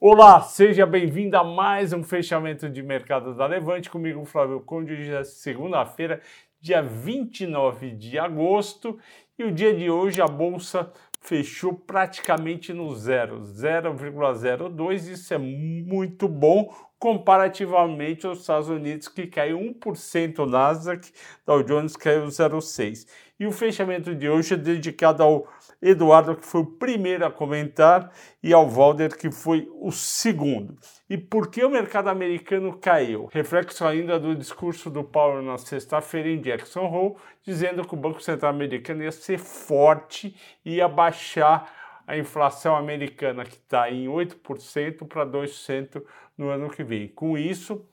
Olá, seja bem-vindo a mais um fechamento de mercado da Levante. Comigo, Flávio Conde, hoje é segunda-feira, dia 29 de agosto, e o dia de hoje a bolsa fechou praticamente no zero, 0,02, isso é muito bom comparativamente aos Estados Unidos que caiu 1%, o Nasdaq, Dow Jones caiu 0,6. E o fechamento de hoje é dedicado ao Eduardo, que foi o primeiro a comentar, e ao Valder, que foi o segundo. E por que o mercado americano caiu? Reflexo ainda do discurso do Powell na sexta-feira em Jackson Hole, dizendo que o Banco Central americano ia ser forte e ia baixar a inflação americana, que está em 8% para 2% no ano que vem. Com isso,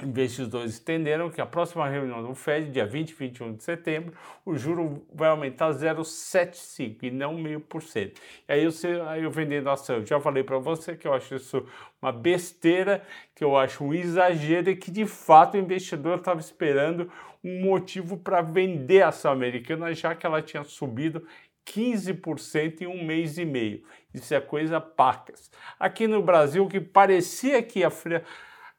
Investidores entenderam que a próxima reunião do Fed, dia 20 e 21 de setembro, o juro vai aumentar 0,75 e não meio por cento. E aí, você, aí eu vendendo ação, eu já falei para você que eu acho isso uma besteira, que eu acho um exagero e que de fato o investidor estava esperando um motivo para vender a ação americana, já que ela tinha subido 15% em um mês e meio. Isso é coisa pacas. Aqui no Brasil, que parecia que ia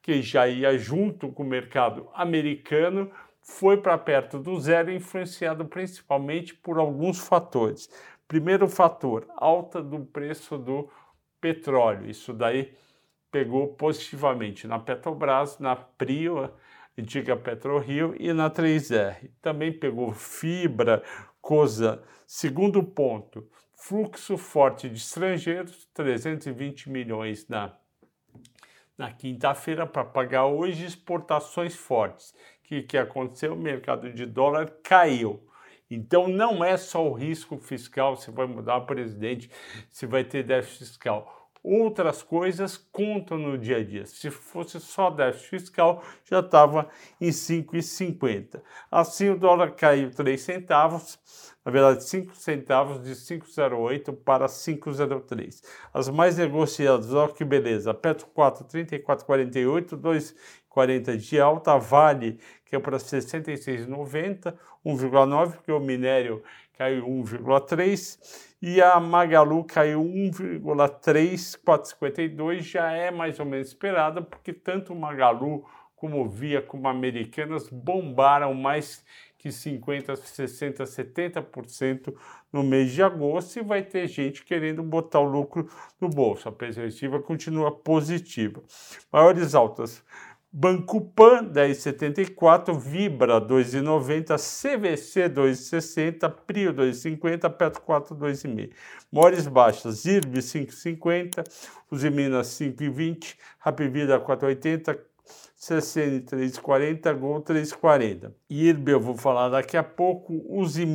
que já ia junto com o mercado americano, foi para perto do zero, influenciado principalmente por alguns fatores. Primeiro fator, alta do preço do petróleo. Isso daí pegou positivamente na Petrobras, na Prio, antiga PetroRio e na 3R. Também pegou fibra, coisa. Segundo ponto, fluxo forte de estrangeiros, 320 milhões na na quinta-feira para pagar hoje exportações fortes. O que, que aconteceu? O mercado de dólar caiu. Então não é só o risco fiscal, se vai mudar o presidente, se vai ter déficit fiscal. Outras coisas contam no dia a dia. Se fosse só déficit fiscal, já estava em 5,50. Assim o dólar caiu 3 centavos na verdade 5 centavos de 5,08 para 5,03. As mais negociadas, olha que beleza, Petro 4, 34,48, 2,40 de alta, Vale, que é para 66,90, 1,9, porque o minério caiu 1,3 e a Magalu caiu 1,3, 4,52, já é mais ou menos esperada, porque tanto Magalu como Via como Americanas bombaram mais que 50%, 60%, 70% no mês de agosto e vai ter gente querendo botar o lucro no bolso. A perspectiva continua positiva. Maiores altas. Banco Pan 10,74, Vibra 2,90, CVC 2,60, Prio 2,50, Petro 4 2,5. Maiores baixas, IRB 5,50, Usiminas 5,20, Rapvida 4,80, CCN 340, Gol 340. IRB eu vou falar daqui a pouco, Uzi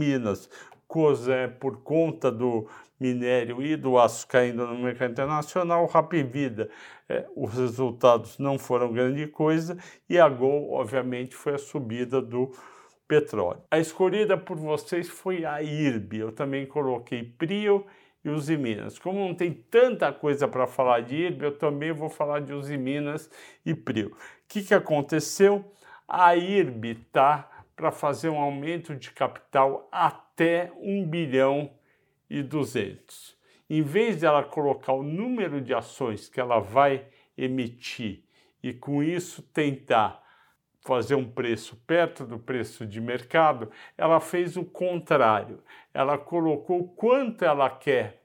Minas, COSE por conta do minério e do aço caindo no mercado internacional, Rapvida, é, os resultados não foram grande coisa e a Gol, obviamente, foi a subida do petróleo. A escolhida por vocês foi a IRB, eu também coloquei Prio e Usiminas. Como não tem tanta coisa para falar de IRB, eu também vou falar de Usiminas e Prio. O que, que aconteceu? A IRB está para fazer um aumento de capital até 1 bilhão e 200. Em vez de ela colocar o número de ações que ela vai emitir e com isso tentar fazer um preço perto do preço de mercado, ela fez o contrário. Ela colocou quanto ela quer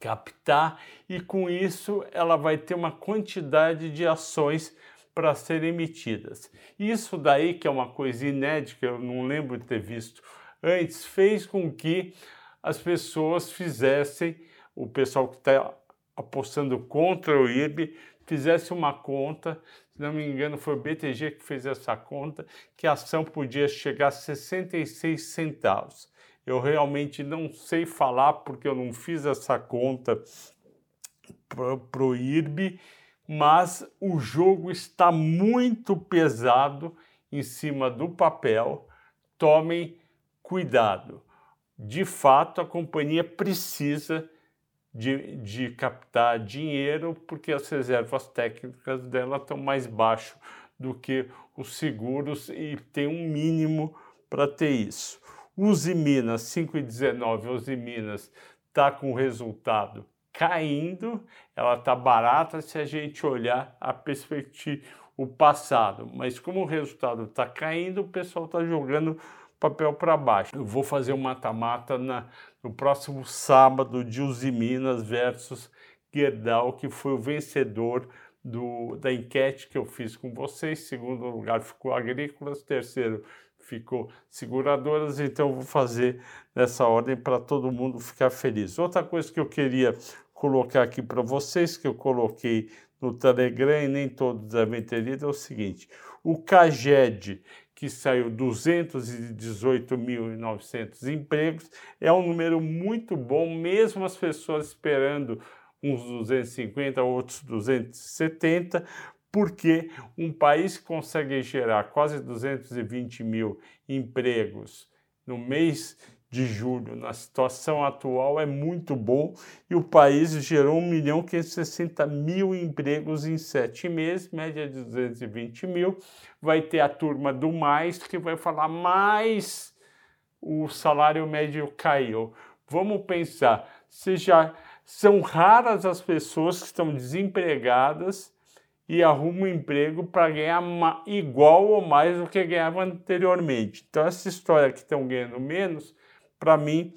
captar e com isso ela vai ter uma quantidade de ações para serem emitidas. Isso daí, que é uma coisa inédita, eu não lembro de ter visto antes, fez com que as pessoas fizessem, o pessoal que está apostando contra o IRB, fizesse uma conta se não me engano, foi o BTG que fez essa conta, que a ação podia chegar a 66 centavos. Eu realmente não sei falar porque eu não fiz essa conta para o IRB, mas o jogo está muito pesado em cima do papel. Tomem cuidado. De fato, a companhia precisa de, de captar dinheiro, porque as reservas técnicas dela estão mais baixo do que os seguros e tem um mínimo para ter isso. Use Minas 5,19, Use Minas está com resultado caindo, ela está barata se a gente olhar a perspectiva, o passado. Mas como o resultado está caindo, o pessoal está jogando papel para baixo. Eu vou fazer um mata-mata no próximo sábado de Minas versus Gerdau, que foi o vencedor do, da enquete que eu fiz com vocês. Segundo lugar ficou Agrícolas, terceiro ficou Seguradoras, então eu vou fazer nessa ordem para todo mundo ficar feliz. Outra coisa que eu queria colocar aqui para vocês, que eu coloquei no Telegram e nem todos devem ter lido, é o seguinte: o CAGED, que saiu 218.900 empregos, é um número muito bom, mesmo as pessoas esperando uns 250, outros 270, porque um país que consegue gerar quase 220 mil empregos no mês de julho, na situação atual, é muito bom e o país gerou 1 milhão 560 mil empregos em sete meses, média de 220 mil. Vai ter a turma do mais que vai falar mais o salário médio caiu. Vamos pensar, se já são raras as pessoas que estão desempregadas e arrumam um emprego para ganhar igual ou mais do que ganhavam anteriormente. Então, essa história que estão ganhando menos, para mim,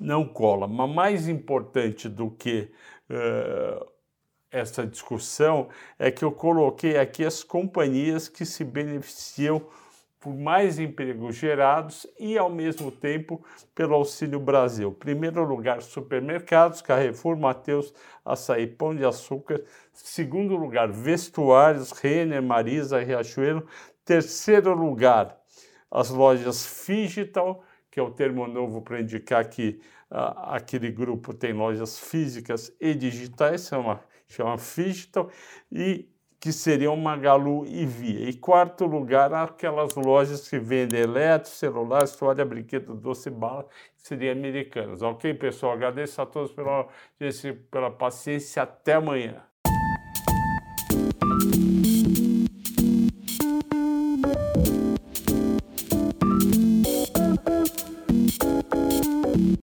não cola. Mas mais importante do que uh, essa discussão é que eu coloquei aqui as companhias que se beneficiam por mais empregos gerados e, ao mesmo tempo, pelo Auxílio Brasil. Primeiro lugar, supermercados, Carrefour, Mateus, Açaí, Pão de Açúcar. Segundo lugar, vestuários, Renner, Marisa, Riachuelo. Terceiro lugar, as lojas Figital, que é o termo novo para indicar que aquele grupo tem lojas físicas e digitais, chama, chama Figital. E que seriam Magalu e Via. E quarto lugar, aquelas lojas que vendem eletro, celular, toalha, brinquedo, doce, bala, seriam americanas. Ok, pessoal? Agradeço a todos pela, pela paciência. Até amanhã.